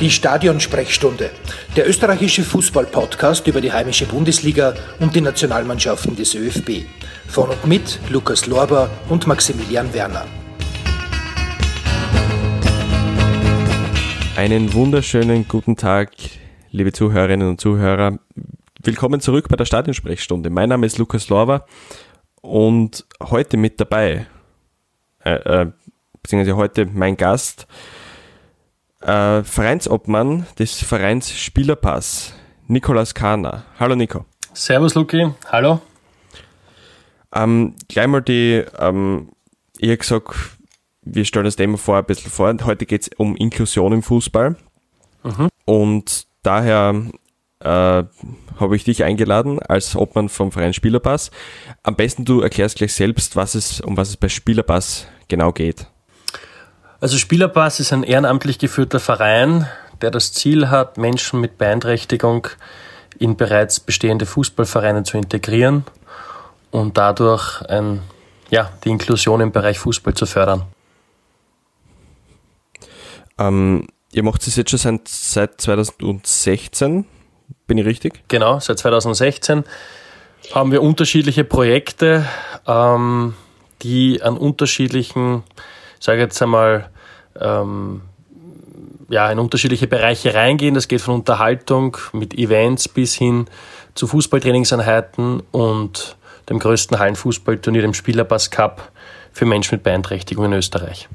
Die Stadionsprechstunde, der österreichische Fußball-Podcast über die heimische Bundesliga und die Nationalmannschaften des ÖFB. Von und mit Lukas Lorber und Maximilian Werner. Einen wunderschönen guten Tag, liebe Zuhörerinnen und Zuhörer. Willkommen zurück bei der Stadionsprechstunde. Mein Name ist Lukas Lorber und heute mit dabei, äh, äh, beziehungsweise heute mein Gast, äh, Vereinsobmann des Vereins Spielerpass, Nikolas Kahner. Hallo Nico. Servus Luki, hallo. Ähm, gleich mal die, ähm, ich habe gesagt, wir stellen das Thema vor ein bisschen vor. Heute geht es um Inklusion im Fußball. Mhm. Und daher äh, habe ich dich eingeladen als Obmann vom Verein Spielerpass. Am besten du erklärst gleich selbst, was es, um was es bei Spielerpass genau geht. Also Spielerpass ist ein ehrenamtlich geführter Verein, der das Ziel hat, Menschen mit Beeinträchtigung in bereits bestehende Fußballvereine zu integrieren und dadurch ein, ja, die Inklusion im Bereich Fußball zu fördern. Ähm, ihr macht es jetzt schon seit 2016, bin ich richtig? Genau, seit 2016 haben wir unterschiedliche Projekte, ähm, die an unterschiedlichen sage jetzt einmal, ähm, ja, in unterschiedliche Bereiche reingehen. Das geht von Unterhaltung mit Events bis hin zu Fußballtrainingseinheiten und dem größten Hallenfußballturnier, dem Spielerpass Cup für Menschen mit Beeinträchtigung in Österreich.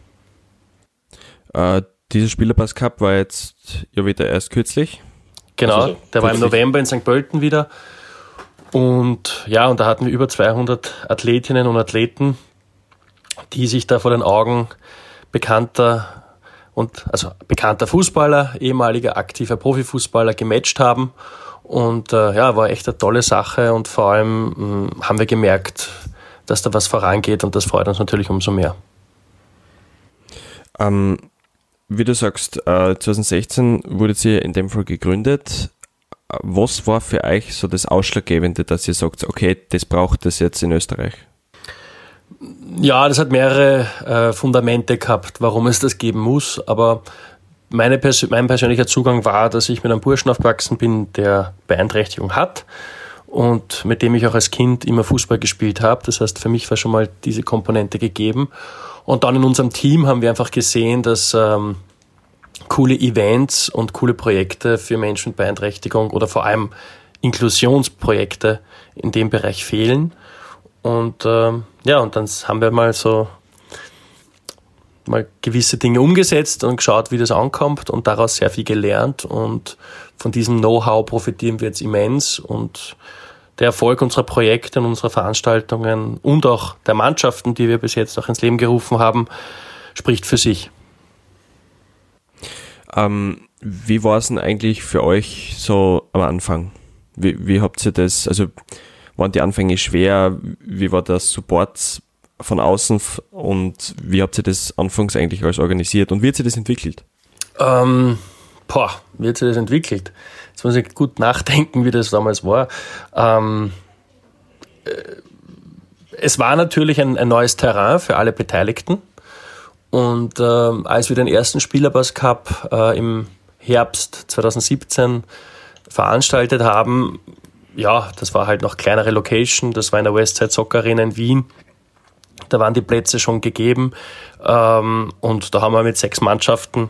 Äh, dieser Spielerpass Cup war jetzt ja wieder erst kürzlich. Genau, also, der war im November in St. Pölten wieder. Und ja, und da hatten wir über 200 Athletinnen und Athleten, die sich da vor den Augen bekannter und also bekannter Fußballer, ehemaliger aktiver Profifußballer gematcht haben. Und äh, ja, war echt eine tolle Sache und vor allem mh, hm, haben wir gemerkt, dass da was vorangeht und das freut uns natürlich umso mehr. Ähm, wie du sagst, äh, 2016 wurde sie in dem Fall gegründet. Was war für euch so das Ausschlaggebende, dass ihr sagt, okay, das braucht es jetzt in Österreich? Ja, das hat mehrere äh, Fundamente gehabt, warum es das geben muss. Aber meine Pers mein persönlicher Zugang war, dass ich mit einem Burschen aufgewachsen bin, der Beeinträchtigung hat und mit dem ich auch als Kind immer Fußball gespielt habe. Das heißt, für mich war schon mal diese Komponente gegeben. Und dann in unserem Team haben wir einfach gesehen, dass ähm, coole Events und coole Projekte für Menschen mit Beeinträchtigung oder vor allem Inklusionsprojekte in dem Bereich fehlen. Und ähm, ja, und dann haben wir mal so mal gewisse Dinge umgesetzt und geschaut, wie das ankommt und daraus sehr viel gelernt. Und von diesem Know-how profitieren wir jetzt immens. Und der Erfolg unserer Projekte und unserer Veranstaltungen und auch der Mannschaften, die wir bis jetzt auch ins Leben gerufen haben, spricht für sich. Ähm, wie war es denn eigentlich für euch so am Anfang? Wie, wie habt ihr das, also waren die Anfänge schwer? Wie war der Support von außen und wie habt ihr das anfangs eigentlich alles organisiert und wie hat sich das entwickelt? Ähm, boah, wie hat sich das entwickelt? Jetzt muss ich gut nachdenken, wie das damals war. Ähm, äh, es war natürlich ein, ein, neues Terrain für alle Beteiligten. Und ähm, als wir den ersten Spielerpass Cup äh, im Herbst 2017 veranstaltet haben, ja, das war halt noch kleinere Location, das war in der Westside Soccer Arena in Wien. Da waren die Plätze schon gegeben ähm, und da haben wir mit sechs Mannschaften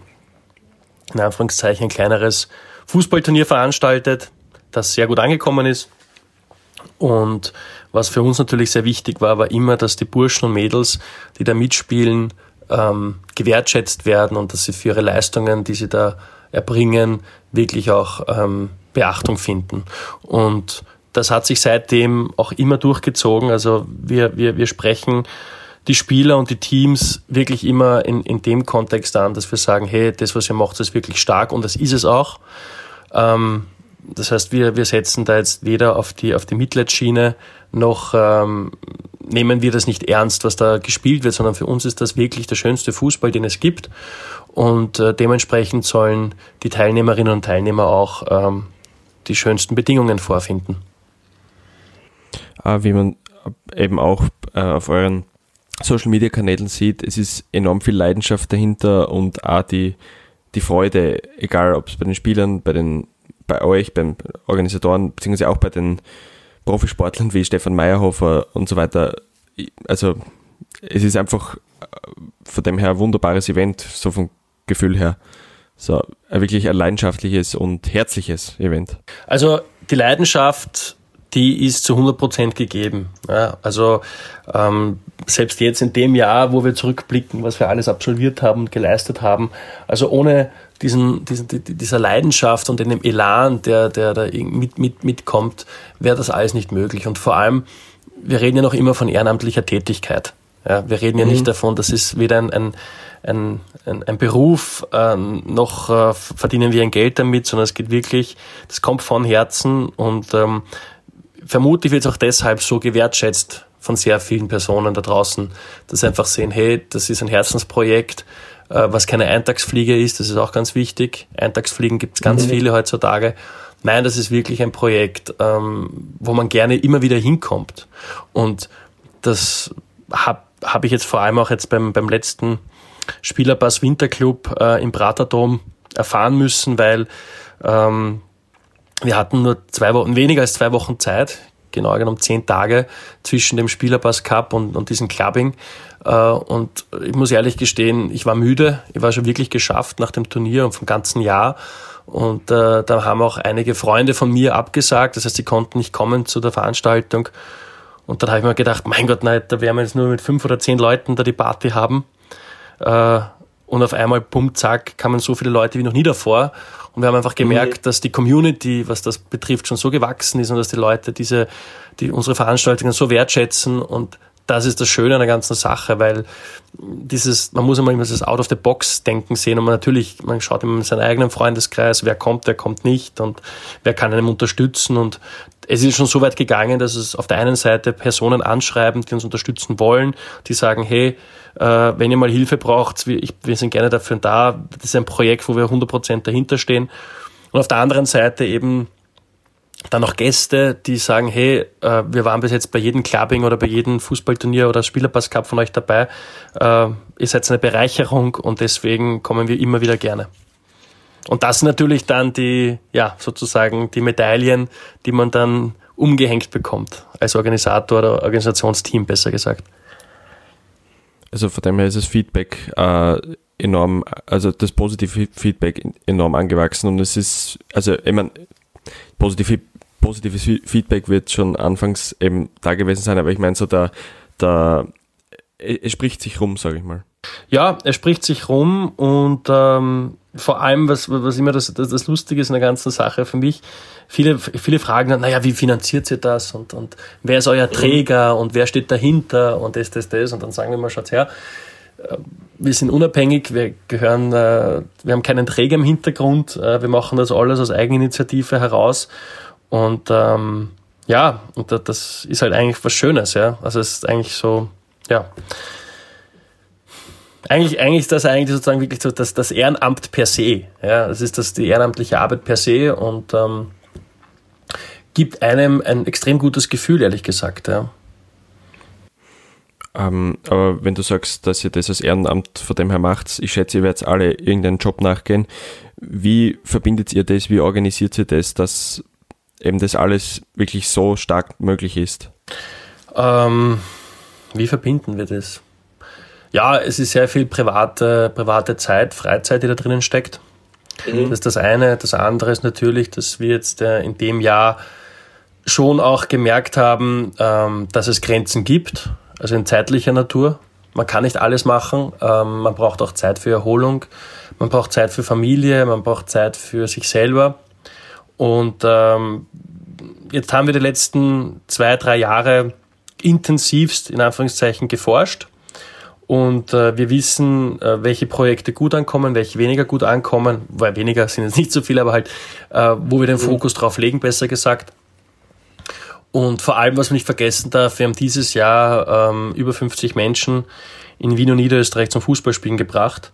in Anführungszeichen ein kleineres Fußballturnier veranstaltet, das sehr gut angekommen ist. Und was für uns natürlich sehr wichtig war, war immer, dass die Burschen und Mädels, die da mitspielen, ähm, gewertschätzt werden und dass sie für ihre Leistungen, die sie da erbringen, wirklich auch ähm, Beachtung finden. Und das hat sich seitdem auch immer durchgezogen. Also wir, wir, wir sprechen die Spieler und die Teams wirklich immer in, in dem Kontext an, dass wir sagen, hey, das, was ihr macht, ist wirklich stark und das ist es auch. Ähm, das heißt, wir, wir setzen da jetzt weder auf die, auf die Mitleidsschiene noch ähm, nehmen wir das nicht ernst, was da gespielt wird, sondern für uns ist das wirklich der schönste Fußball, den es gibt. Und äh, dementsprechend sollen die Teilnehmerinnen und Teilnehmer auch ähm, die schönsten Bedingungen vorfinden. Ah, wie man eben auch äh, auf euren Social Media Kanälen sieht, es ist enorm viel Leidenschaft dahinter und auch die, die Freude, egal ob es bei den Spielern, bei den, bei euch, beim Organisatoren, beziehungsweise auch bei den Profisportlern wie Stefan Meyerhofer und so weiter. Also es ist einfach äh, von dem her ein wunderbares Event, so vom Gefühl her. So ein wirklich ein leidenschaftliches und herzliches Event. Also die Leidenschaft, die ist zu 100% gegeben. Ja, also ähm, selbst jetzt in dem Jahr, wo wir zurückblicken, was wir alles absolviert haben und geleistet haben, also ohne diesen, diesen, dieser Leidenschaft und dem Elan, der, der da mit, mit, mitkommt, wäre das alles nicht möglich. Und vor allem, wir reden ja noch immer von ehrenamtlicher Tätigkeit. Ja, wir reden ja mhm. nicht davon, das ist weder ein, ein, ein, ein, ein Beruf, äh, noch äh, verdienen wir ein Geld damit, sondern es geht wirklich, das kommt von Herzen und ähm, vermutlich wird es auch deshalb so gewertschätzt von sehr vielen Personen da draußen, dass sie einfach sehen, hey, das ist ein Herzensprojekt, äh, was keine Eintagsfliege ist, das ist auch ganz wichtig. Eintagsfliegen gibt es ganz mhm. viele heutzutage. Nein, das ist wirklich ein Projekt, ähm, wo man gerne immer wieder hinkommt. Und das habe hab ich jetzt vor allem auch jetzt beim, beim letzten Spielerpass Winterclub äh, im Praterdom erfahren müssen, weil ähm, wir hatten nur zwei Wochen, weniger als zwei Wochen Zeit, genau genommen zehn Tage zwischen dem Spielerpass Cup und, und diesem Clubbing. Äh, und ich muss ehrlich gestehen, ich war müde. Ich war schon wirklich geschafft nach dem Turnier und vom ganzen Jahr. Und äh, da haben auch einige Freunde von mir abgesagt. Das heißt, sie konnten nicht kommen zu der Veranstaltung. Und dann habe ich mir gedacht, mein Gott, nein, da werden wir jetzt nur mit fünf oder zehn Leuten da die Party haben. Äh, und auf einmal, bumm, zack, kamen so viele Leute wie noch nie davor. Und wir haben einfach gemerkt, mhm. dass die Community, was das betrifft, schon so gewachsen ist und dass die Leute diese, die unsere Veranstaltungen so wertschätzen und das ist das Schöne an der ganzen Sache, weil dieses, man muss immer immer das Out-of-the-Box-Denken sehen und man natürlich, man schaut immer in seinen eigenen Freundeskreis, wer kommt, wer kommt nicht und wer kann einem unterstützen und es ist schon so weit gegangen, dass es auf der einen Seite Personen anschreiben, die uns unterstützen wollen, die sagen, hey, äh, wenn ihr mal Hilfe braucht, wir, ich, wir sind gerne dafür da. Das ist ein Projekt, wo wir 100% dahinter stehen. Und auf der anderen Seite eben dann noch Gäste, die sagen, hey, äh, wir waren bis jetzt bei jedem Clubbing oder bei jedem Fußballturnier oder Spielerpass Cup von euch dabei. Äh, ihr seid eine Bereicherung und deswegen kommen wir immer wieder gerne. Und das sind natürlich dann die, ja, sozusagen die Medaillen, die man dann umgehängt bekommt, als Organisator oder Organisationsteam besser gesagt. Also von dem her ist das Feedback äh, enorm, also das positive Feedback enorm angewachsen und es ist, also ich meine, positive, positives Feedback wird schon anfangs eben da gewesen sein, aber ich meine so da, da es spricht sich rum, sage ich mal. Ja, es spricht sich rum und ähm, vor allem, was, was immer das, das, das Lustige ist in der ganzen Sache für mich, viele, viele fragen dann, naja, wie finanziert ihr das und, und wer ist euer Träger und wer steht dahinter und das, das, das und dann sagen wir mal, schaut her, äh, wir sind unabhängig, wir gehören, äh, wir haben keinen Träger im Hintergrund, äh, wir machen das alles aus Eigeninitiative heraus und ähm, ja, und das ist halt eigentlich was Schönes, ja, also es ist eigentlich so, ja, eigentlich, eigentlich ist das eigentlich sozusagen wirklich so das, das Ehrenamt per se. Ja, das ist das, die ehrenamtliche Arbeit per se und ähm, gibt einem ein extrem gutes Gefühl, ehrlich gesagt. Ja. Ähm, aber wenn du sagst, dass ihr das als Ehrenamt von dem her macht, ich schätze, ihr werdet alle irgendeinen Job nachgehen. Wie verbindet ihr das? Wie organisiert ihr das, dass eben das alles wirklich so stark möglich ist? Ähm, wie verbinden wir das? Ja, es ist sehr viel private, private Zeit, Freizeit, die da drinnen steckt. Mhm. Das ist das eine. Das andere ist natürlich, dass wir jetzt äh, in dem Jahr schon auch gemerkt haben, ähm, dass es Grenzen gibt, also in zeitlicher Natur. Man kann nicht alles machen. Ähm, man braucht auch Zeit für Erholung. Man braucht Zeit für Familie. Man braucht Zeit für sich selber. Und ähm, jetzt haben wir die letzten zwei, drei Jahre intensivst in Anführungszeichen geforscht und äh, wir wissen, äh, welche Projekte gut ankommen, welche weniger gut ankommen, weil weniger sind jetzt nicht so viele, aber halt, äh, wo wir den mhm. Fokus drauf legen, besser gesagt. Und vor allem, was man nicht vergessen darf, wir haben dieses Jahr ähm, über 50 Menschen in Wien und Niederösterreich zum Fußballspielen gebracht.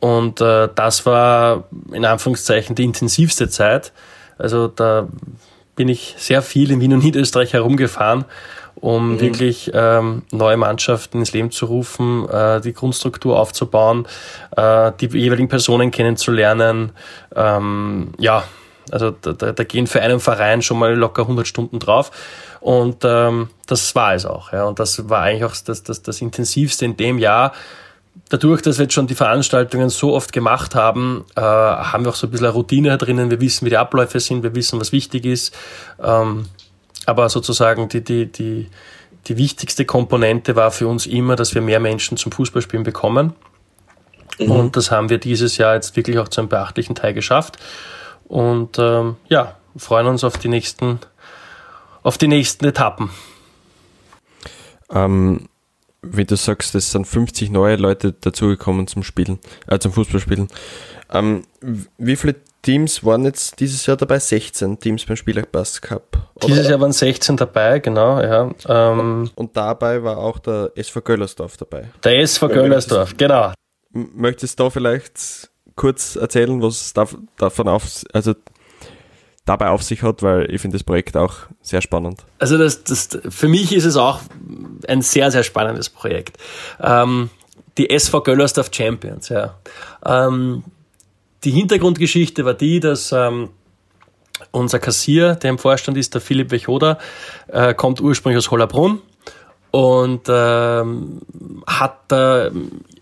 Und äh, das war in Anführungszeichen die intensivste Zeit. Also da bin ich sehr viel in Wien und Niederösterreich herumgefahren um mhm. wirklich ähm, neue Mannschaften ins Leben zu rufen, äh, die Grundstruktur aufzubauen, äh, die jeweiligen Personen kennenzulernen. Ähm, ja, also da, da, da gehen für einen Verein schon mal locker 100 Stunden drauf. Und ähm, das war es auch. Ja. Und das war eigentlich auch das, das, das Intensivste in dem Jahr. Dadurch, dass wir jetzt schon die Veranstaltungen so oft gemacht haben, äh, haben wir auch so ein bisschen eine Routine drinnen. Wir wissen, wie die Abläufe sind, wir wissen, was wichtig ist. Ähm, aber sozusagen die, die, die, die wichtigste Komponente war für uns immer, dass wir mehr Menschen zum Fußballspielen bekommen. Mhm. Und das haben wir dieses Jahr jetzt wirklich auch zu einem beachtlichen Teil geschafft. Und ähm, ja, freuen uns auf die nächsten, auf die nächsten Etappen. Ähm, wie du sagst, es sind 50 neue Leute dazugekommen zum Spielen, äh, zum Fußballspielen. Ähm, wie viele Teams waren jetzt dieses Jahr dabei? 16 Teams beim Spielerpass Cup. Oder? Dieses Jahr waren 16 dabei, genau, ja. Ähm, und, dabei war auch der SV Göllersdorf dabei. Der SV Göllersdorf, genau. Möchtest du da vielleicht kurz erzählen, was da, davon auf, also dabei auf sich hat, weil ich finde das Projekt auch sehr spannend. Also das, das, für mich ist es auch ein sehr, sehr spannendes Projekt. Ähm, die SV Göllersdorf Champions, ja. Ähm, die Hintergrundgeschichte war die, dass ähm, unser Kassier, der im Vorstand ist, der Philipp Wechoda, äh, kommt ursprünglich aus Hollerbrunn und ähm, hat äh,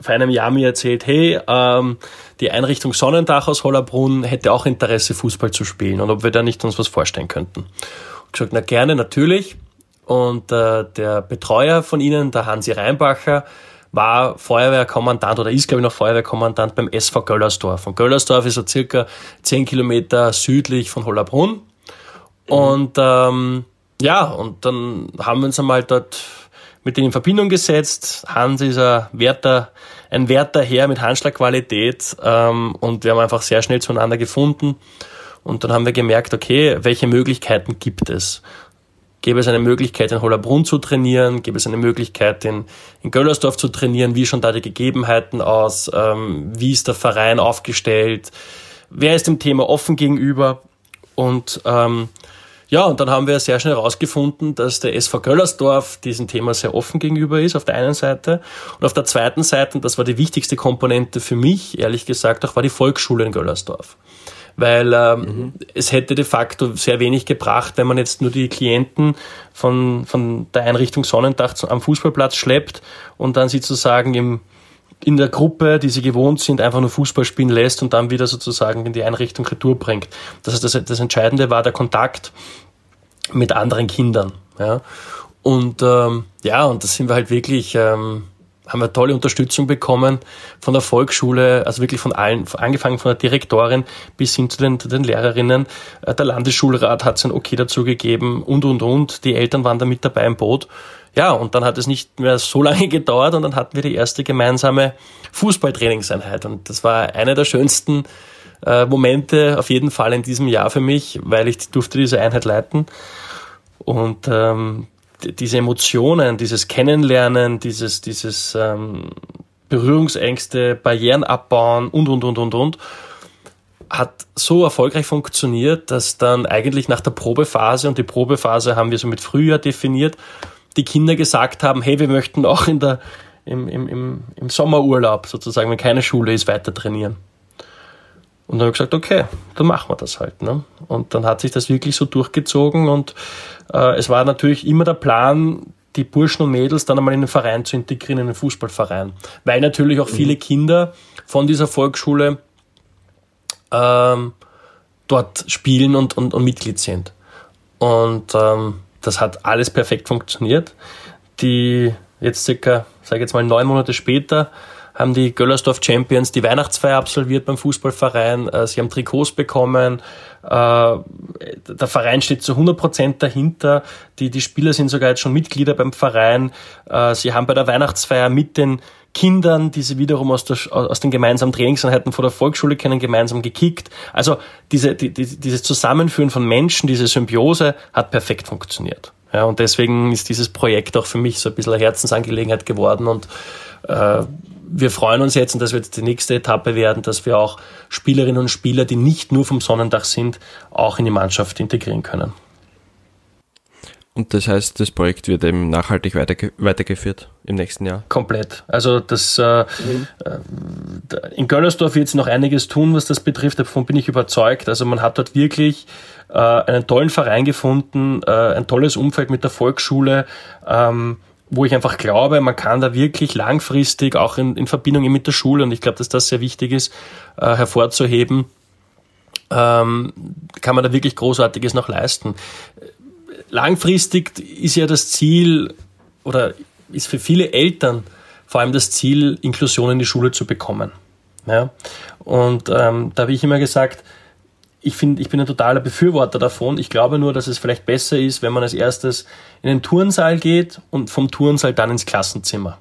vor einem Jahr mir erzählt, hey, ähm, die Einrichtung Sonnendach aus Hollerbrunn hätte auch Interesse, Fußball zu spielen und ob wir da nicht uns was vorstellen könnten. Und gesagt, na gerne, natürlich. Und äh, der Betreuer von ihnen, der Hansi Reinbacher, war Feuerwehrkommandant oder ist, glaube ich, noch Feuerwehrkommandant beim SV Göllersdorf. Und Göllersdorf ist so circa zehn Kilometer südlich von Hollerbrunn. Mhm. Und ähm, ja, und dann haben wir uns einmal dort mit denen in Verbindung gesetzt. Hans ist ein werter, ein werter Herr mit Handschlagqualität ähm, und wir haben einfach sehr schnell zueinander gefunden. Und dann haben wir gemerkt, okay, welche Möglichkeiten gibt es? Gäbe es eine Möglichkeit, in Hollerbrunn zu trainieren? Gäbe es eine Möglichkeit, in, in Göllersdorf zu trainieren? Wie schauen da die Gegebenheiten aus? Ähm, wie ist der Verein aufgestellt? Wer ist dem Thema offen gegenüber? Und ähm, ja, und dann haben wir sehr schnell herausgefunden, dass der SV Göllersdorf diesem Thema sehr offen gegenüber ist, auf der einen Seite. Und auf der zweiten Seite, und das war die wichtigste Komponente für mich, ehrlich gesagt, auch war die Volksschule in Göllersdorf. Weil ähm, mhm. es hätte de facto sehr wenig gebracht, wenn man jetzt nur die Klienten von, von der Einrichtung Sonnendach am Fußballplatz schleppt und dann sie sozusagen im, in der Gruppe, die sie gewohnt sind, einfach nur Fußball spielen lässt und dann wieder sozusagen in die Einrichtung Retour bringt. Das heißt, das, das Entscheidende war der Kontakt mit anderen Kindern. Ja. Und ähm, ja, und das sind wir halt wirklich, ähm, haben wir tolle Unterstützung bekommen von der Volksschule, also wirklich von allen, angefangen von der Direktorin bis hin zu den, den Lehrerinnen. Äh, der Landesschulrat hat sein Okay dazu gegeben und, und, und. Die Eltern waren da mit dabei im Boot. Ja, und dann hat es nicht mehr so lange gedauert und dann hatten wir die erste gemeinsame Fußballtrainingseinheit. Und das war eine der schönsten äh, Momente auf jeden Fall in diesem Jahr für mich, weil ich durfte diese Einheit leiten. Und ähm, diese Emotionen, dieses Kennenlernen, dieses, dieses ähm, Berührungsängste, Barrieren abbauen und, und, und, und, und, hat so erfolgreich funktioniert, dass dann eigentlich nach der Probephase, und die Probephase haben wir so mit Frühjahr definiert, die Kinder gesagt haben, hey, wir möchten auch in der, im, im, im Sommerurlaub sozusagen, wenn keine Schule ist, weiter trainieren. Und dann habe ich gesagt, okay, dann machen wir das halt. Ne? Und dann hat sich das wirklich so durchgezogen und äh, es war natürlich immer der Plan, die Burschen und Mädels dann einmal in den Verein zu integrieren, in den Fußballverein. Weil natürlich auch viele mhm. Kinder von dieser Volksschule ähm, dort spielen und, und, und Mitglied sind. Und ähm, das hat alles perfekt funktioniert. Die jetzt circa, sage ich jetzt mal neun Monate später, haben die Göllersdorf Champions die Weihnachtsfeier absolviert beim Fußballverein. Äh, sie haben Trikots bekommen. Äh, der Verein steht zu 100 Prozent dahinter. Die, die Spieler sind sogar jetzt schon Mitglieder beim Verein. Äh, sie haben bei der Weihnachtsfeier mit den Kindern, die sie wiederum aus, der, aus den gemeinsamen Trainingseinheiten vor der Volksschule kennen, gemeinsam gekickt. Also diese, die, dieses Zusammenführen von Menschen, diese Symbiose hat perfekt funktioniert. Ja, und deswegen ist dieses Projekt auch für mich so ein bisschen eine Herzensangelegenheit geworden und äh, wir freuen uns jetzt, und das wird die nächste Etappe werden, dass wir auch Spielerinnen und Spieler, die nicht nur vom Sonnendach sind, auch in die Mannschaft integrieren können. Und das heißt, das Projekt wird eben nachhaltig weiterge weitergeführt im nächsten Jahr? Komplett. Also das äh, mhm. in Göllersdorf wird es noch einiges tun, was das betrifft. Davon bin ich überzeugt. Also man hat dort wirklich äh, einen tollen Verein gefunden, äh, ein tolles Umfeld mit der Volksschule. Ähm, wo ich einfach glaube, man kann da wirklich langfristig auch in, in Verbindung mit der Schule, und ich glaube, dass das sehr wichtig ist, äh, hervorzuheben, ähm, kann man da wirklich Großartiges noch leisten langfristig ist ja das Ziel oder ist für viele Eltern vor allem das Ziel, Inklusion in die Schule zu bekommen. Ja? Und ähm, da habe ich immer gesagt, ich, find, ich bin ein totaler Befürworter davon. Ich glaube nur, dass es vielleicht besser ist, wenn man als erstes in den Turnsaal geht und vom Turnsaal dann ins Klassenzimmer.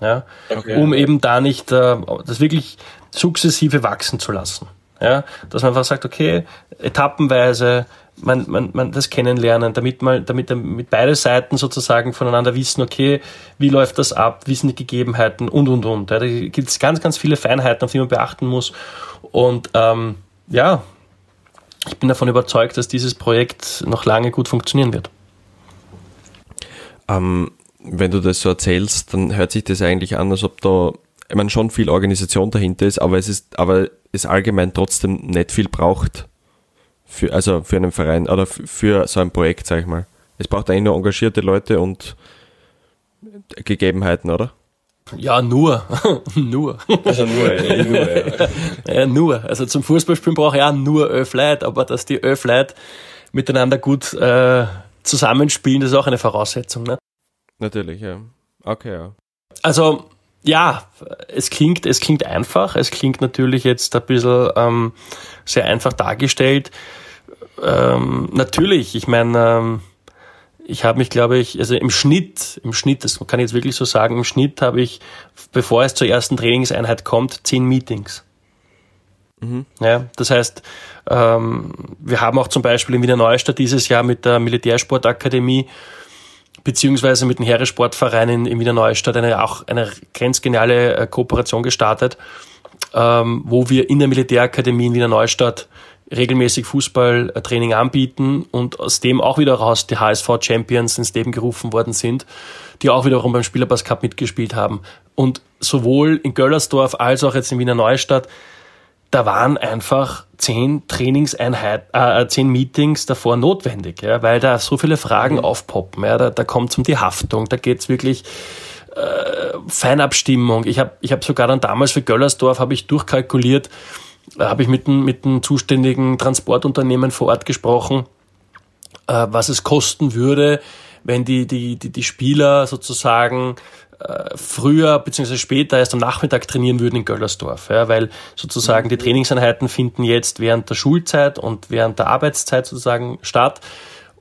Ja? Okay. Um eben da nicht äh, das wirklich sukzessive wachsen zu lassen. Ja? Dass man einfach sagt, okay, etappenweise man, man, man das kennenlernen, damit man, damit, damit beide Seiten sozusagen voneinander wissen, okay, wie läuft das ab, wie sind die Gegebenheiten und und und. Ja, da gibt es ganz, ganz viele Feinheiten, auf die man beachten muss. Und ähm, ja, ich bin davon überzeugt, dass dieses Projekt noch lange gut funktionieren wird. Ähm, wenn du das so erzählst, dann hört sich das eigentlich an, als ob da ich meine, schon viel Organisation dahinter ist, aber es ist, aber es allgemein trotzdem nicht viel braucht für, also für einen Verein oder für so ein Projekt, sag ich mal. Es braucht eigentlich nur engagierte Leute und Gegebenheiten, oder? Ja, nur. nur. Also nur, ja, nur, ja. ja. nur. Also zum Fußballspielen brauche ich auch nur elf Leute, aber dass die elf Leute miteinander gut äh, zusammenspielen, das ist auch eine Voraussetzung. Ne? Natürlich, ja. Okay, ja. Also, ja, es klingt, es klingt einfach. Es klingt natürlich jetzt ein bisschen ähm, sehr einfach dargestellt ähm, natürlich, ich meine, ähm, ich habe mich, glaube ich, also im Schnitt, im Schnitt, das kann ich jetzt wirklich so sagen, im Schnitt habe ich, bevor es zur ersten Trainingseinheit kommt, zehn Meetings. Mhm. Ja, das heißt, ähm, wir haben auch zum Beispiel in Wiener Neustadt dieses Jahr mit der Militärsportakademie beziehungsweise mit dem Heeressportverein in, in Wiener Neustadt eine auch eine grenzgeniale äh, Kooperation gestartet, ähm, wo wir in der Militärakademie in Wiener Neustadt regelmäßig Fußballtraining anbieten und aus dem auch wieder raus die HSV Champions ins Leben gerufen worden sind, die auch wiederum beim Spielerpass Cup mitgespielt haben. Und sowohl in Göllersdorf als auch jetzt in Wiener Neustadt, da waren einfach zehn Trainingseinheiten, äh, zehn Meetings davor notwendig, ja, weil da so viele Fragen mhm. aufpoppen. Ja, da, da kommt es um die Haftung, da geht's wirklich äh, Feinabstimmung. Ich habe ich hab sogar dann damals für Göllersdorf habe ich durchkalkuliert, habe ich mit dem, mit dem zuständigen Transportunternehmen vor Ort gesprochen, äh, was es kosten würde, wenn die, die, die, die Spieler sozusagen äh, früher bzw. später erst am Nachmittag trainieren würden in Göllersdorf, ja, weil sozusagen die Trainingseinheiten finden jetzt während der Schulzeit und während der Arbeitszeit sozusagen statt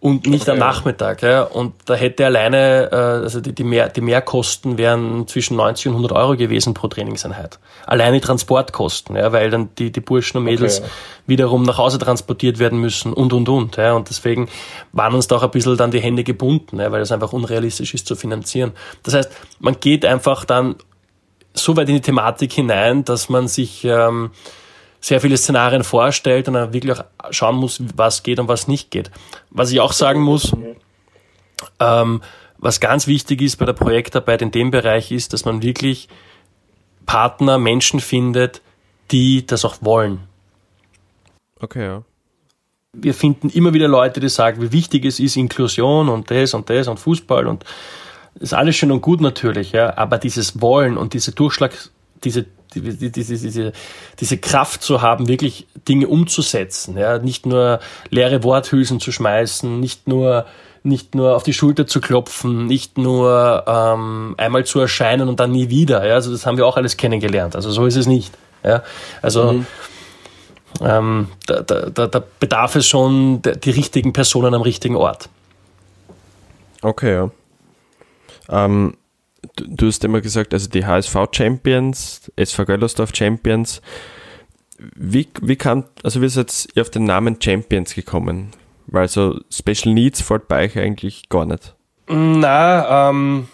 und nicht okay. am Nachmittag. Ja. Und da hätte alleine, äh, also die, die, Mehr, die Mehrkosten wären zwischen 90 und 100 Euro gewesen pro Trainingseinheit. Alleine Transportkosten, ja, weil dann die, die Burschen und Mädels okay. wiederum nach Hause transportiert werden müssen und, und, und. Ja. Und deswegen waren uns da auch ein bisschen dann die Hände gebunden, ja, weil es einfach unrealistisch ist zu finanzieren. Das heißt, man geht einfach dann so weit in die Thematik hinein, dass man sich... Ähm, sehr viele Szenarien vorstellt und dann wirklich auch schauen muss, was geht und was nicht geht. Was ich auch sagen muss, ähm, was ganz wichtig ist bei der Projektarbeit in dem Bereich ist, dass man wirklich Partner, Menschen findet, die das auch wollen. Okay, ja. Wir finden immer wieder Leute, die sagen, wie wichtig es ist, Inklusion und das und das und Fußball und das ist alles schön und gut natürlich, ja, aber dieses Wollen und diese Durchschlag, diese diese, diese, diese Kraft zu haben, wirklich Dinge umzusetzen. Ja? Nicht nur leere Worthülsen zu schmeißen, nicht nur, nicht nur auf die Schulter zu klopfen, nicht nur ähm, einmal zu erscheinen und dann nie wieder. Ja? Also das haben wir auch alles kennengelernt. Also so ist es nicht. Ja? Also mhm. ähm, da, da, da bedarf es schon die richtigen Personen am richtigen Ort. Okay, ja. Ähm, du, du hast immer gesagt, also die HSV Champions, SV Göllersdorf Champions. Wie, wie kam, also wie seid ihr auf den Namen Champions gekommen? Weil so Special Needs fällt bei euch eigentlich gar nicht. Na, ähm,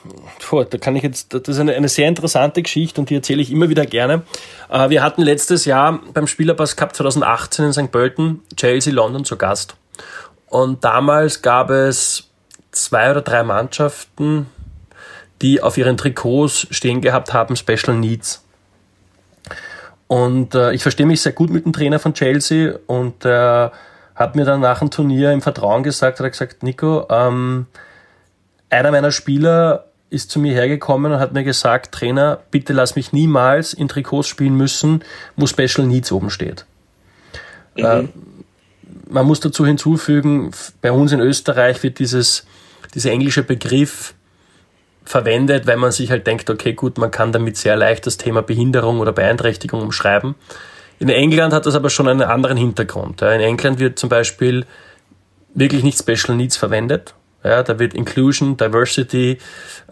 boah, da kann ich jetzt, das ist eine, eine sehr interessante Geschichte und die erzähle ich immer wieder gerne. Äh, wir hatten letztes Jahr beim Spielerpass Cup 2018 in St. Pölten Chelsea London zu Gast. Und damals gab es zwei oder drei Mannschaften, die auf ihren Trikots stehen gehabt haben, Special Needs. Und äh, ich verstehe mich sehr gut mit dem Trainer von Chelsea und er hat mir dann nach dem Turnier im Vertrauen gesagt, hat er gesagt, Nico, ähm, einer meiner Spieler ist zu mir hergekommen und hat mir gesagt, Trainer, bitte lass mich niemals in Trikots spielen müssen, wo Special Needs oben steht. Mhm. Äh, man muss dazu hinzufügen, bei uns in Österreich wird dieses, dieser englische Begriff verwendet, weil man sich halt denkt, okay, gut, man kann damit sehr leicht das Thema Behinderung oder Beeinträchtigung umschreiben. In England hat das aber schon einen anderen Hintergrund. In England wird zum Beispiel wirklich nicht Special Needs verwendet. Ja, da wird Inclusion, Diversity,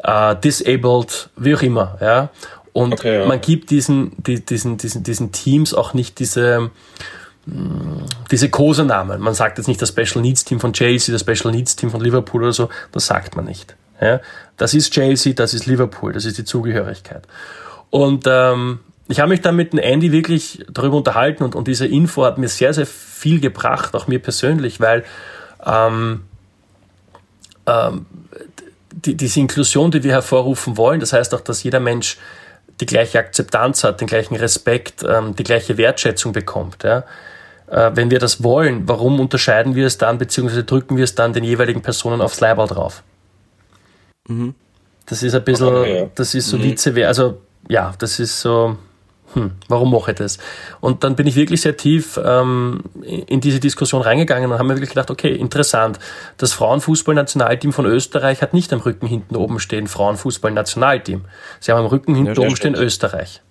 uh, Disabled, wie auch immer. Ja. Und okay, ja. man gibt diesen, die, diesen, diesen, diesen Teams auch nicht diese, mm, diese Kosenamen. Man sagt jetzt nicht das Special Needs Team von Chelsea, das Special Needs Team von Liverpool oder so. Das sagt man nicht. Ja. Das ist Chelsea, das ist Liverpool, das ist die Zugehörigkeit. Und ähm, ich habe mich dann mit dem Andy wirklich darüber unterhalten und, und diese Info hat mir sehr, sehr viel gebracht, auch mir persönlich, weil ähm, ähm, die, diese Inklusion, die wir hervorrufen wollen, das heißt auch, dass jeder Mensch die gleiche Akzeptanz hat, den gleichen Respekt, ähm, die gleiche Wertschätzung bekommt. Ja? Äh, wenn wir das wollen, warum unterscheiden wir es dann, beziehungsweise drücken wir es dann den jeweiligen Personen aufs Leiberl drauf? Mhm. Das ist ein bisschen, okay, ja. das ist so mhm. vice Also ja, das ist so, hm, warum mache ich das? Und dann bin ich wirklich sehr tief ähm, in diese Diskussion reingegangen und habe mir wirklich gedacht, okay, interessant, das Frauenfußballnationalteam von Österreich hat nicht am Rücken hinten oben stehen Frauenfußballnationalteam. Sie haben am Rücken hinten ja, oben stehen Österreich.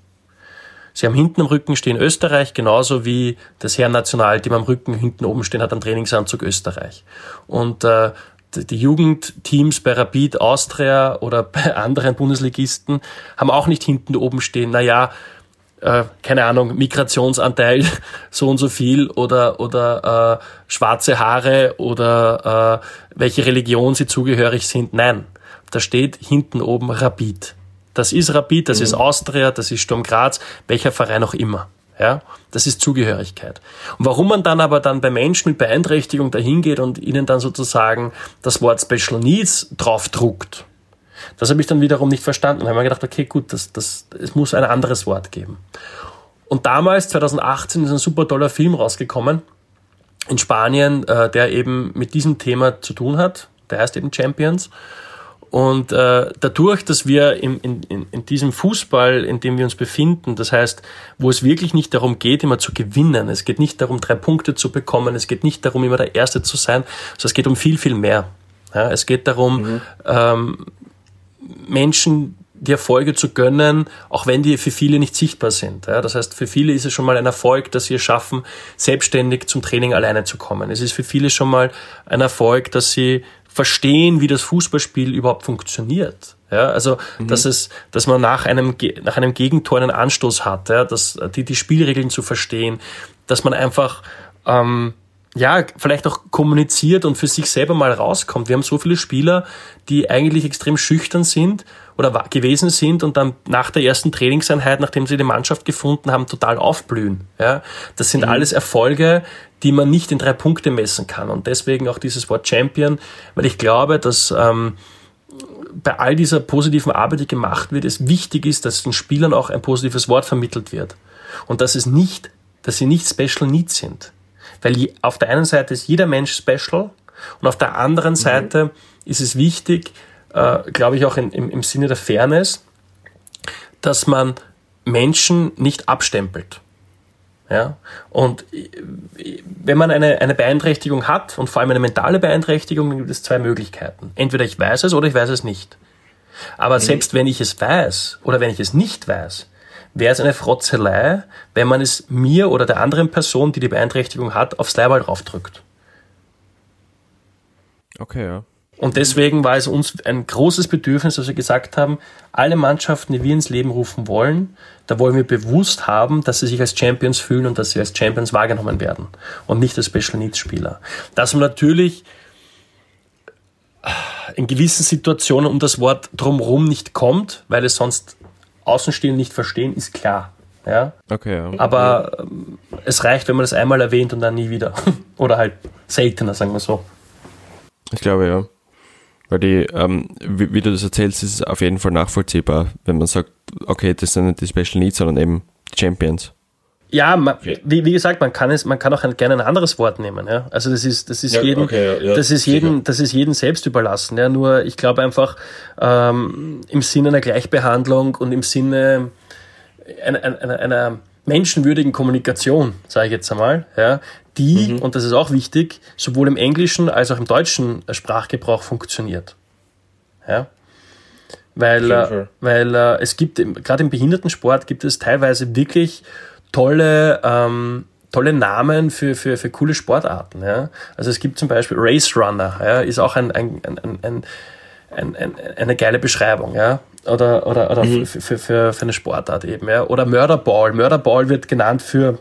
Sie haben hinten am Rücken stehen Österreich, genauso wie das Herrennationalteam am Rücken hinten oben stehen hat am Trainingsanzug Österreich. Und äh, die Jugendteams bei Rapid Austria oder bei anderen Bundesligisten haben auch nicht hinten oben stehen, naja, äh, keine Ahnung, Migrationsanteil so und so viel oder, oder äh, schwarze Haare oder äh, welche Religion sie zugehörig sind. Nein, da steht hinten oben Rapid. Das ist Rapid, das mhm. ist Austria, das ist Sturm Graz, welcher Verein auch immer. Ja, das ist Zugehörigkeit. Und warum man dann aber dann bei Menschen mit Beeinträchtigung dahin geht und ihnen dann sozusagen das Wort Special Needs draufdruckt, das habe ich dann wiederum nicht verstanden. Und habe mir gedacht, okay, gut, das, das, es muss ein anderes Wort geben. Und damals, 2018, ist ein super toller Film rausgekommen in Spanien, äh, der eben mit diesem Thema zu tun hat. Der heißt eben Champions. Und äh, dadurch, dass wir in, in, in diesem Fußball, in dem wir uns befinden, das heißt, wo es wirklich nicht darum geht, immer zu gewinnen, es geht nicht darum, drei Punkte zu bekommen, es geht nicht darum, immer der Erste zu sein, sondern es geht um viel, viel mehr. Ja, es geht darum, mhm. ähm, Menschen die Erfolge zu gönnen, auch wenn die für viele nicht sichtbar sind. Ja, das heißt, für viele ist es schon mal ein Erfolg, dass sie es schaffen, selbstständig zum Training alleine zu kommen. Es ist für viele schon mal ein Erfolg, dass sie verstehen, wie das Fußballspiel überhaupt funktioniert. Ja, also, mhm. dass es, dass man nach einem, nach einem Gegentor einen Anstoß hat, ja, dass die, die Spielregeln zu verstehen, dass man einfach, ähm, ja, vielleicht auch kommuniziert und für sich selber mal rauskommt. Wir haben so viele Spieler, die eigentlich extrem schüchtern sind oder gewesen sind und dann nach der ersten Trainingseinheit, nachdem sie die Mannschaft gefunden haben, total aufblühen. Ja, das sind mhm. alles Erfolge, die man nicht in drei Punkte messen kann. Und deswegen auch dieses Wort Champion, weil ich glaube, dass ähm, bei all dieser positiven Arbeit, die gemacht wird, es wichtig ist, dass den Spielern auch ein positives Wort vermittelt wird. Und dass es nicht, dass sie nicht Special Needs sind. Weil auf der einen Seite ist jeder Mensch special und auf der anderen mhm. Seite ist es wichtig, äh, glaube ich auch in, im, im Sinne der Fairness, dass man Menschen nicht abstempelt. Ja? Und wenn man eine, eine Beeinträchtigung hat und vor allem eine mentale Beeinträchtigung, dann gibt es zwei Möglichkeiten. Entweder ich weiß es oder ich weiß es nicht. Aber mhm. selbst wenn ich es weiß oder wenn ich es nicht weiß, wäre es eine Frotzelei, wenn man es mir oder der anderen Person, die die Beeinträchtigung hat, aufs Leiberl draufdrückt. Okay, ja. Und deswegen war es uns ein großes Bedürfnis, dass wir gesagt haben, alle Mannschaften, die wir ins Leben rufen wollen, da wollen wir bewusst haben, dass sie sich als Champions fühlen und dass sie als Champions wahrgenommen werden und nicht als Special Needs Spieler. Dass man natürlich in gewissen Situationen um das Wort drumherum nicht kommt, weil es sonst Außenstehende nicht verstehen, ist klar. Ja? Okay, ja. Aber ähm, es reicht, wenn man das einmal erwähnt und dann nie wieder. Oder halt seltener, sagen wir so. Ich glaube, ja. Weil die, ähm, wie, wie, du das erzählst, ist es auf jeden Fall nachvollziehbar, wenn man sagt, okay, das sind nicht die Special Needs, sondern eben die Champions. Ja, man, wie, wie, gesagt, man kann es, man kann auch ein, gerne ein anderes Wort nehmen. Ja? Also das ist, das ist ja, jedem, okay, ja, das ist jedem, das ist jedem selbst überlassen. Ja? Nur ich glaube einfach ähm, im Sinne einer Gleichbehandlung und im Sinne einer, einer, einer menschenwürdigen Kommunikation, sage ich jetzt einmal, ja, die, mhm. und das ist auch wichtig, sowohl im englischen als auch im deutschen Sprachgebrauch funktioniert. Ja? Weil, äh, weil äh, es gibt, gerade im Behindertensport gibt es teilweise wirklich tolle, ähm, tolle Namen für, für, für coole Sportarten. Ja? Also es gibt zum Beispiel Race Runner, ja, ist auch ein, ein, ein, ein, ein, ein eine geile Beschreibung, ja. Oder, oder, oder mhm. für, für, für, für eine Sportart eben, ja. Oder Mörderball. Mörderball wird genannt für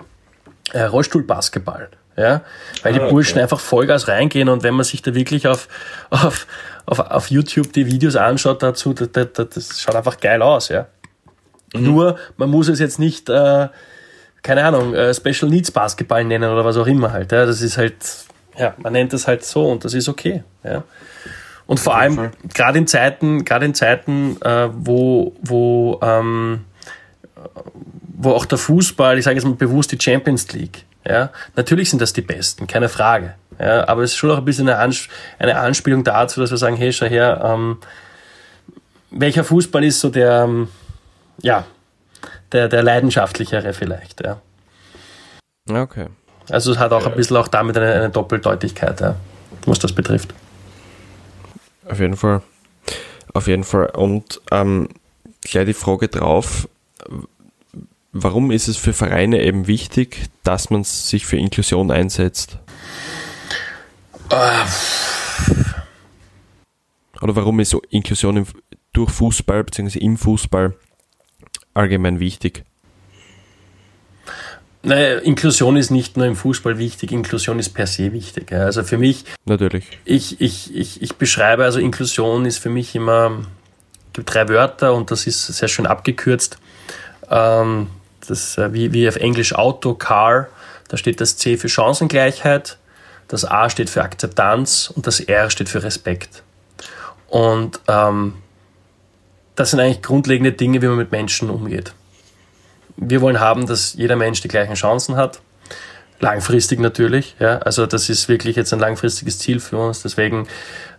äh, Rollstuhlbasketball. Ja, weil die ah, Burschen okay. einfach Vollgas reingehen und wenn man sich da wirklich auf, auf, auf, auf YouTube die Videos anschaut dazu, das, das, das schaut einfach geil aus, ja. Mhm. Nur, man muss es jetzt nicht äh, keine Ahnung, äh, Special Needs Basketball nennen oder was auch immer halt. Ja. Das ist halt, ja, man nennt es halt so und das ist okay. Ja. Und vor allem, gerade in Zeiten, gerade in Zeiten, äh, wo, wo, ähm, wo auch der Fußball, ich sage jetzt mal bewusst die Champions League, ja, natürlich sind das die Besten, keine Frage. Ja, aber es ist schon auch ein bisschen eine, Ans eine Anspielung dazu, dass wir sagen, hey, schau her, ähm, welcher Fußball ist so der, ähm, ja, der, der leidenschaftlichere vielleicht, ja. Okay. Also es hat auch ein bisschen auch damit eine, eine Doppeldeutigkeit, ja, was das betrifft. Auf jeden Fall. Auf jeden Fall. Und ähm, gleich die Frage drauf, warum ist es für Vereine eben wichtig, dass man sich für Inklusion einsetzt? Uh. Oder warum ist so Inklusion im, durch Fußball bzw. im Fußball allgemein wichtig? Naja, Inklusion ist nicht nur im Fußball wichtig, Inklusion ist per se wichtig. Also für mich. Natürlich. Ich, ich, ich, ich beschreibe, also Inklusion ist für mich immer, gibt drei Wörter und das ist sehr schön abgekürzt. Ähm, das, äh, wie, wie auf Englisch Auto, Car, da steht das C für Chancengleichheit, das A steht für Akzeptanz und das R steht für Respekt. Und ähm, das sind eigentlich grundlegende Dinge, wie man mit Menschen umgeht. Wir wollen haben, dass jeder Mensch die gleichen Chancen hat. Langfristig natürlich, ja. Also das ist wirklich jetzt ein langfristiges Ziel für uns. Deswegen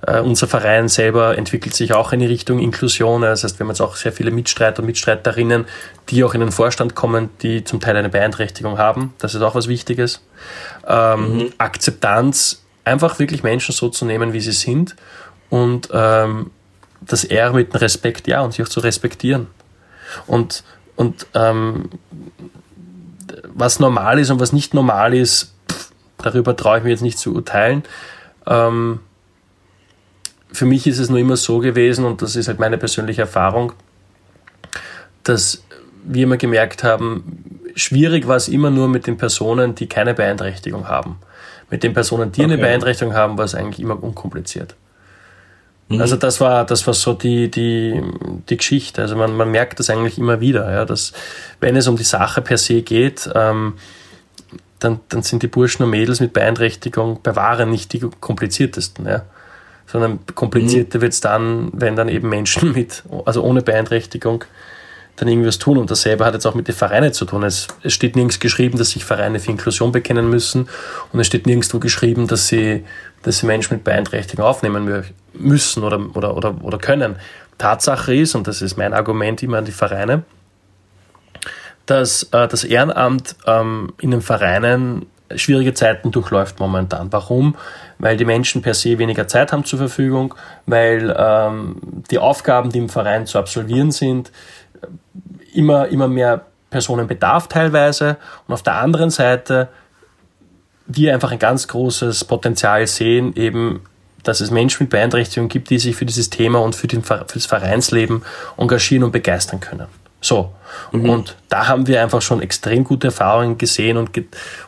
äh, unser Verein selber entwickelt sich auch in die Richtung Inklusion. Das heißt, wir haben jetzt auch sehr viele Mitstreiter und Mitstreiterinnen, die auch in den Vorstand kommen, die zum Teil eine Beeinträchtigung haben. Das ist auch was Wichtiges. Ähm, mhm. Akzeptanz, einfach wirklich Menschen so zu nehmen, wie sie sind und ähm, das R mit dem Respekt, ja, und sich auch zu respektieren. Und, und ähm, was normal ist und was nicht normal ist, pff, darüber traue ich mir jetzt nicht zu urteilen. Ähm, für mich ist es nur immer so gewesen, und das ist halt meine persönliche Erfahrung, dass wir immer gemerkt haben, schwierig war es immer nur mit den Personen, die keine Beeinträchtigung haben. Mit den Personen, die okay. eine Beeinträchtigung haben, war es eigentlich immer unkompliziert. Mhm. Also das war, das war so die, die, die Geschichte. Also man, man merkt das eigentlich immer wieder, ja, dass wenn es um die Sache per se geht, ähm, dann, dann sind die Burschen und Mädels mit Beeinträchtigung bei Waren nicht die kompliziertesten, ja. Sondern komplizierter mhm. wird es dann, wenn dann eben Menschen mit, also ohne Beeinträchtigung, dann irgendwas tun. Und dasselbe hat jetzt auch mit den Vereinen zu tun. Es, es steht nirgends geschrieben, dass sich Vereine für Inklusion bekennen müssen. Und es steht nirgendwo geschrieben, dass sie, dass sie Menschen mit Beeinträchtigung aufnehmen müssen oder, oder, oder, oder können. Tatsache ist, und das ist mein Argument immer an die Vereine, dass äh, das Ehrenamt ähm, in den Vereinen schwierige Zeiten durchläuft momentan. Warum? Weil die Menschen per se weniger Zeit haben zur Verfügung, weil ähm, die Aufgaben, die im Verein zu absolvieren sind, immer, immer mehr Personen bedarf teilweise und auf der anderen Seite wir einfach ein ganz großes Potenzial sehen, eben, dass es Menschen mit Beeinträchtigung gibt, die sich für dieses Thema und für, den, für das Vereinsleben engagieren und begeistern können. So. Mhm. Und da haben wir einfach schon extrem gute Erfahrungen gesehen und,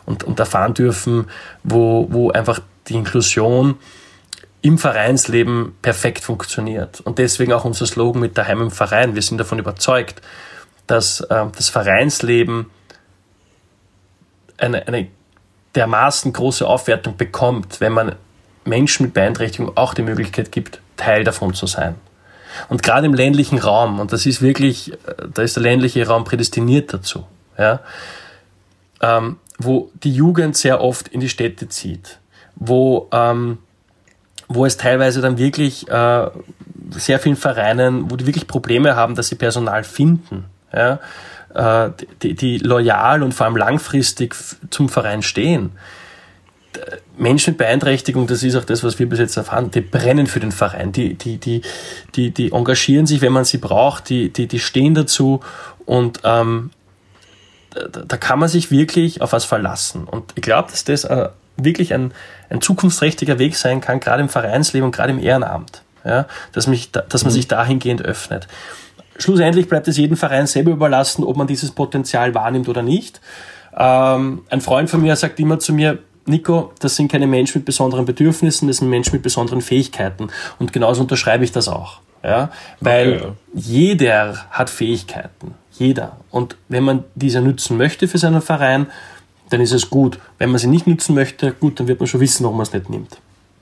und, und erfahren dürfen, wo, wo einfach die Inklusion im Vereinsleben perfekt funktioniert. Und deswegen auch unser Slogan mit daheim im Verein. Wir sind davon überzeugt, dass äh, das Vereinsleben eine, eine dermaßen große Aufwertung bekommt, wenn man Menschen mit Beeinträchtigung auch die Möglichkeit gibt, Teil davon zu sein. Und gerade im ländlichen Raum, und das ist wirklich, äh, da ist der ländliche Raum prädestiniert dazu, ja, ähm, wo die Jugend sehr oft in die Städte zieht, wo, ähm, wo es teilweise dann wirklich äh, sehr vielen Vereinen, wo die wirklich Probleme haben, dass sie Personal finden, ja, äh, die, die loyal und vor allem langfristig zum Verein stehen. Menschen mit Beeinträchtigung, das ist auch das, was wir bis jetzt erfahren, die brennen für den Verein, die, die, die, die, die engagieren sich, wenn man sie braucht, die, die, die stehen dazu und ähm, da, da kann man sich wirklich auf was verlassen. Und ich glaube, dass das äh, wirklich ein, ein zukunftsträchtiger Weg sein kann, gerade im Vereinsleben und gerade im Ehrenamt. Ja, dass, mich, dass man mhm. sich dahingehend öffnet. Schlussendlich bleibt es jedem Verein selber überlassen, ob man dieses Potenzial wahrnimmt oder nicht. Ähm, ein Freund von mir sagt immer zu mir, Nico, das sind keine Menschen mit besonderen Bedürfnissen, das sind Menschen mit besonderen Fähigkeiten. Und genauso unterschreibe ich das auch. Ja? Weil okay. jeder hat Fähigkeiten. Jeder. Und wenn man diese nützen möchte für seinen Verein, dann ist es gut. Wenn man sie nicht nutzen möchte, gut, dann wird man schon wissen, warum man es nicht nimmt.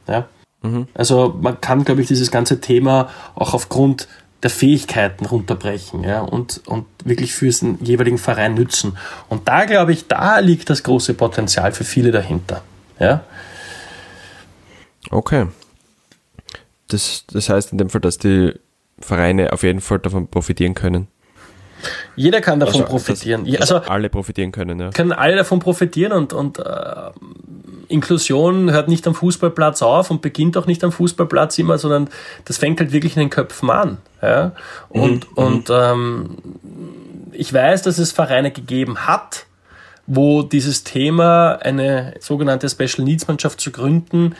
Ja? Mhm. Also man kann, glaube ich, dieses ganze Thema auch aufgrund der Fähigkeiten runterbrechen ja, und, und wirklich für den jeweiligen Verein nützen. Und da glaube ich, da liegt das große Potenzial für viele dahinter. Ja. Okay. Das, das heißt in dem Fall, dass die Vereine auf jeden Fall davon profitieren können. Jeder kann davon also, profitieren. Dass, dass also alle profitieren können, ja. Können alle davon profitieren und, und äh, Inklusion hört nicht am Fußballplatz auf und beginnt auch nicht am Fußballplatz immer, sondern das fängt halt wirklich in den Köpfen an. Ja? Und, mhm. und ähm, ich weiß, dass es Vereine gegeben hat, wo dieses Thema, eine sogenannte Special Needs Mannschaft zu gründen,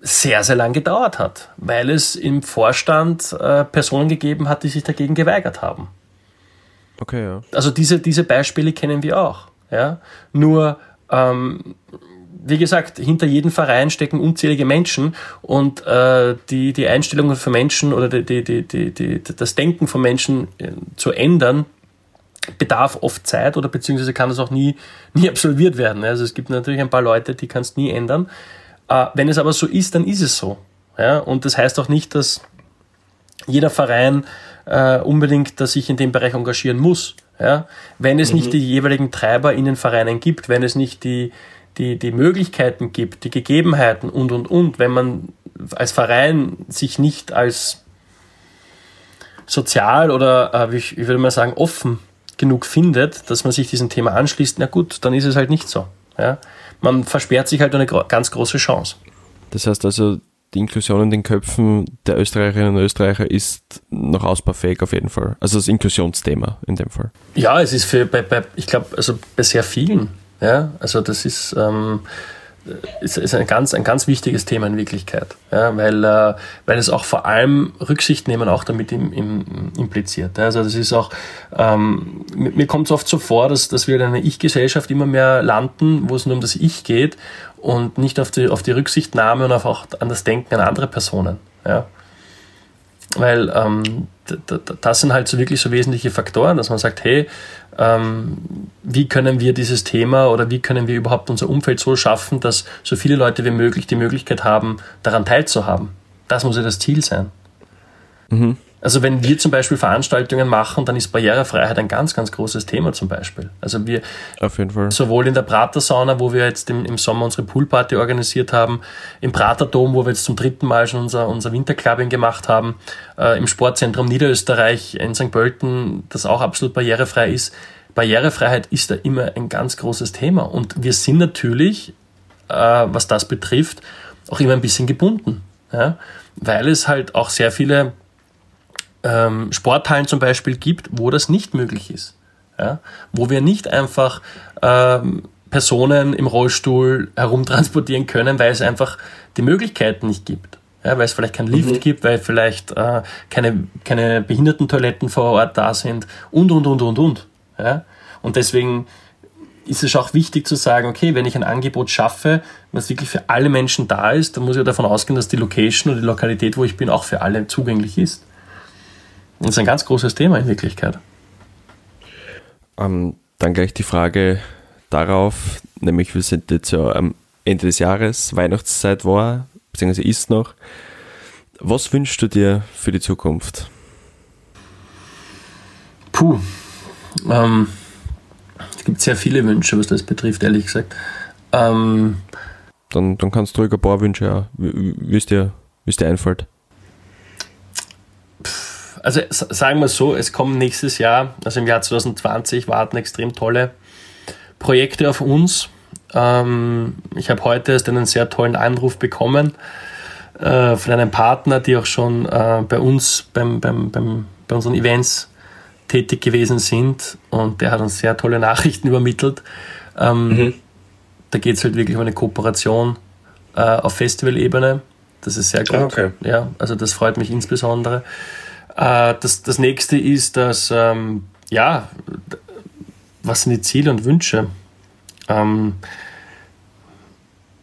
sehr, sehr lang gedauert hat, weil es im Vorstand äh, Personen gegeben hat, die sich dagegen geweigert haben. Okay, ja. Also diese, diese Beispiele kennen wir auch. Ja? Nur ähm, wie gesagt, hinter jedem Verein stecken unzählige Menschen und äh, die, die Einstellungen von Menschen oder die, die, die, die, das Denken von Menschen äh, zu ändern, bedarf oft Zeit oder beziehungsweise kann es auch nie, nie absolviert werden. Also es gibt natürlich ein paar Leute, die kannst nie ändern. Äh, wenn es aber so ist, dann ist es so. Ja? Und das heißt auch nicht, dass jeder Verein äh, unbedingt, dass sich in dem Bereich engagieren muss. Ja? Wenn es mhm. nicht die jeweiligen Treiber in den Vereinen gibt, wenn es nicht die, die, die Möglichkeiten gibt, die Gegebenheiten und, und, und, wenn man als Verein sich nicht als sozial oder, äh, wie ich, ich würde mal sagen, offen genug findet, dass man sich diesem Thema anschließt, na gut, dann ist es halt nicht so. Ja? Man versperrt sich halt eine ganz große Chance. Das heißt also, die Inklusion in den Köpfen der Österreicherinnen und Österreicher ist noch ausbaufähig auf jeden Fall. Also das Inklusionsthema in dem Fall. Ja, es ist für, bei, bei ich glaube, also bei sehr vielen ja, also das ist, ähm, ist, ist ein, ganz, ein ganz wichtiges Thema in Wirklichkeit, ja, weil, äh, weil es auch vor allem Rücksicht nehmen auch damit im, im, impliziert. Also das ist auch, ähm, mir kommt es oft so vor, dass, dass wir in einer Ich-Gesellschaft immer mehr landen, wo es nur um das Ich geht und nicht auf die, auf die Rücksichtnahme und auch an das Denken an andere Personen. Ja. Weil ähm, das sind halt so wirklich so wesentliche Faktoren, dass man sagt, hey, ähm, wie können wir dieses Thema oder wie können wir überhaupt unser Umfeld so schaffen, dass so viele Leute wie möglich die Möglichkeit haben, daran teilzuhaben. Das muss ja das Ziel sein. Mhm. Also wenn wir zum Beispiel Veranstaltungen machen, dann ist Barrierefreiheit ein ganz, ganz großes Thema zum Beispiel. Also wir Auf jeden Fall. sowohl in der Prater-Sauna, wo wir jetzt im, im Sommer unsere Poolparty organisiert haben, im Prater-Dom, wo wir jetzt zum dritten Mal schon unser, unser Winterclubbing gemacht haben, äh, im Sportzentrum Niederösterreich in St. Pölten, das auch absolut barrierefrei ist. Barrierefreiheit ist da immer ein ganz großes Thema. Und wir sind natürlich, äh, was das betrifft, auch immer ein bisschen gebunden. Ja? Weil es halt auch sehr viele ähm, Sporthallen zum Beispiel gibt, wo das nicht möglich ist. Ja? Wo wir nicht einfach ähm, Personen im Rollstuhl herumtransportieren können, weil es einfach die Möglichkeiten nicht gibt. Ja, weil es vielleicht keinen Lift mhm. gibt, weil vielleicht äh, keine, keine Behindertentoiletten vor Ort da sind und, und, und, und, und. Ja? Und deswegen ist es auch wichtig zu sagen, okay, wenn ich ein Angebot schaffe, was wirklich für alle Menschen da ist, dann muss ich davon ausgehen, dass die Location oder die Lokalität, wo ich bin, auch für alle zugänglich ist. Das ist ein ganz großes Thema in Wirklichkeit. Ähm, dann gleich die Frage darauf, nämlich wir sind jetzt ja am Ende des Jahres, Weihnachtszeit war, beziehungsweise ist noch. Was wünschst du dir für die Zukunft? Puh. Ähm, es gibt sehr viele Wünsche, was das betrifft, ehrlich gesagt. Ähm, dann, dann kannst du ruhig ein paar Wünsche, ja, wie es dir, dir einfällt. Also sagen wir so, es kommen nächstes Jahr, also im Jahr 2020, warten extrem tolle Projekte auf uns. Ähm, ich habe heute erst einen sehr tollen Anruf bekommen äh, von einem Partner, die auch schon äh, bei uns beim, beim, beim, bei unseren Events tätig gewesen sind und der hat uns sehr tolle Nachrichten übermittelt. Ähm, mhm. Da geht es halt wirklich um eine Kooperation äh, auf Festivalebene. Das ist sehr gut. Ah, okay. Ja, also das freut mich insbesondere. Äh, das, das nächste ist, dass, ähm, ja, was sind die Ziele und Wünsche? Ähm,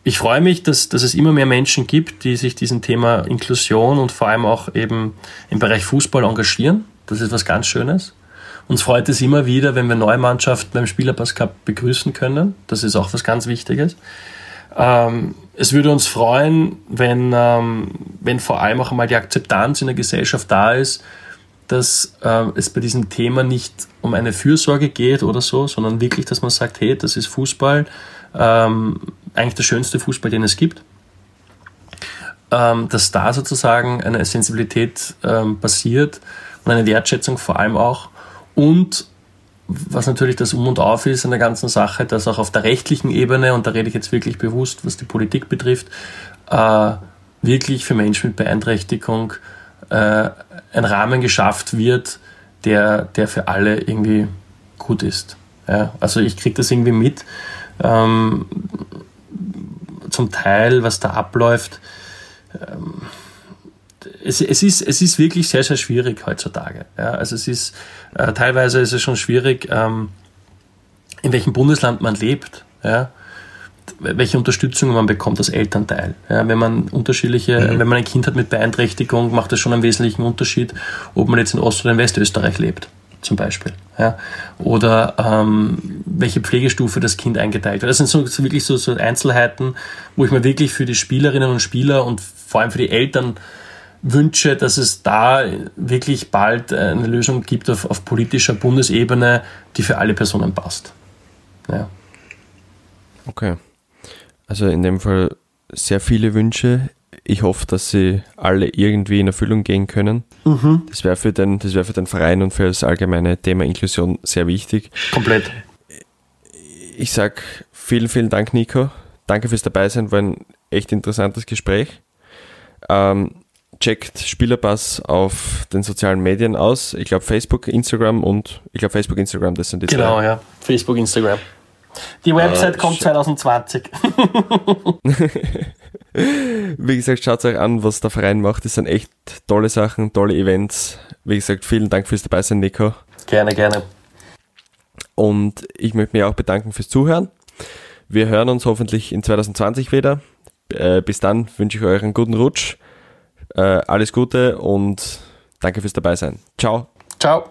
ich freue mich, dass, dass es immer mehr Menschen gibt, die sich diesem Thema Inklusion und vor allem auch eben im Bereich Fußball engagieren. Das ist was ganz Schönes. Uns freut es immer wieder, wenn wir neue Mannschaften beim Spielerpass Cup begrüßen können. Das ist auch was ganz Wichtiges. Ähm, es würde uns freuen, wenn, ähm, wenn vor allem auch einmal die Akzeptanz in der Gesellschaft da ist, dass äh, es bei diesem Thema nicht um eine Fürsorge geht oder so, sondern wirklich, dass man sagt, hey, das ist Fußball, ähm, eigentlich der schönste Fußball, den es gibt. Ähm, dass da sozusagen eine Sensibilität ähm, passiert und eine Wertschätzung vor allem auch. Und was natürlich das Um und Auf ist an der ganzen Sache, dass auch auf der rechtlichen Ebene, und da rede ich jetzt wirklich bewusst, was die Politik betrifft, äh, wirklich für Menschen mit Beeinträchtigung äh, ein Rahmen geschafft wird, der, der für alle irgendwie gut ist. Ja, also ich kriege das irgendwie mit. Ähm, zum Teil, was da abläuft. Ähm, es, es, ist, es ist wirklich sehr, sehr schwierig heutzutage. Ja, also es ist, äh, teilweise ist es schon schwierig, ähm, in welchem Bundesland man lebt. Ja, welche Unterstützung man bekommt als Elternteil. Ja, wenn man unterschiedliche, mhm. wenn man ein Kind hat mit Beeinträchtigung, macht das schon einen wesentlichen Unterschied, ob man jetzt in Ost- oder in Westösterreich lebt, zum Beispiel. Ja, oder ähm, welche Pflegestufe das Kind eingeteilt wird. Das sind so, so wirklich so, so Einzelheiten, wo ich mir wirklich für die Spielerinnen und Spieler und vor allem für die Eltern wünsche, dass es da wirklich bald eine Lösung gibt auf, auf politischer Bundesebene, die für alle Personen passt. Ja. Okay. Also in dem Fall sehr viele Wünsche. Ich hoffe, dass sie alle irgendwie in Erfüllung gehen können. Mhm. Das wäre für, den, wär für den Verein und für das allgemeine Thema Inklusion sehr wichtig. Komplett. Ich sage vielen, vielen Dank, Nico. Danke fürs Dabeisein, war ein echt interessantes Gespräch. Ähm, checkt Spielerpass auf den sozialen Medien aus. Ich glaube Facebook, Instagram und ich glaube Facebook, Instagram, das sind die genau, zwei. Genau, ja. Facebook, Instagram. Die Website äh, kommt 2020. Wie gesagt, schaut euch an, was der Verein macht. Das sind echt tolle Sachen, tolle Events. Wie gesagt, vielen Dank fürs Dabeisein, Nico. Gerne, gerne. Und ich möchte mich auch bedanken fürs Zuhören. Wir hören uns hoffentlich in 2020 wieder. Äh, bis dann wünsche ich euch einen guten Rutsch. Äh, alles Gute und danke fürs Dabeisein. Ciao. Ciao.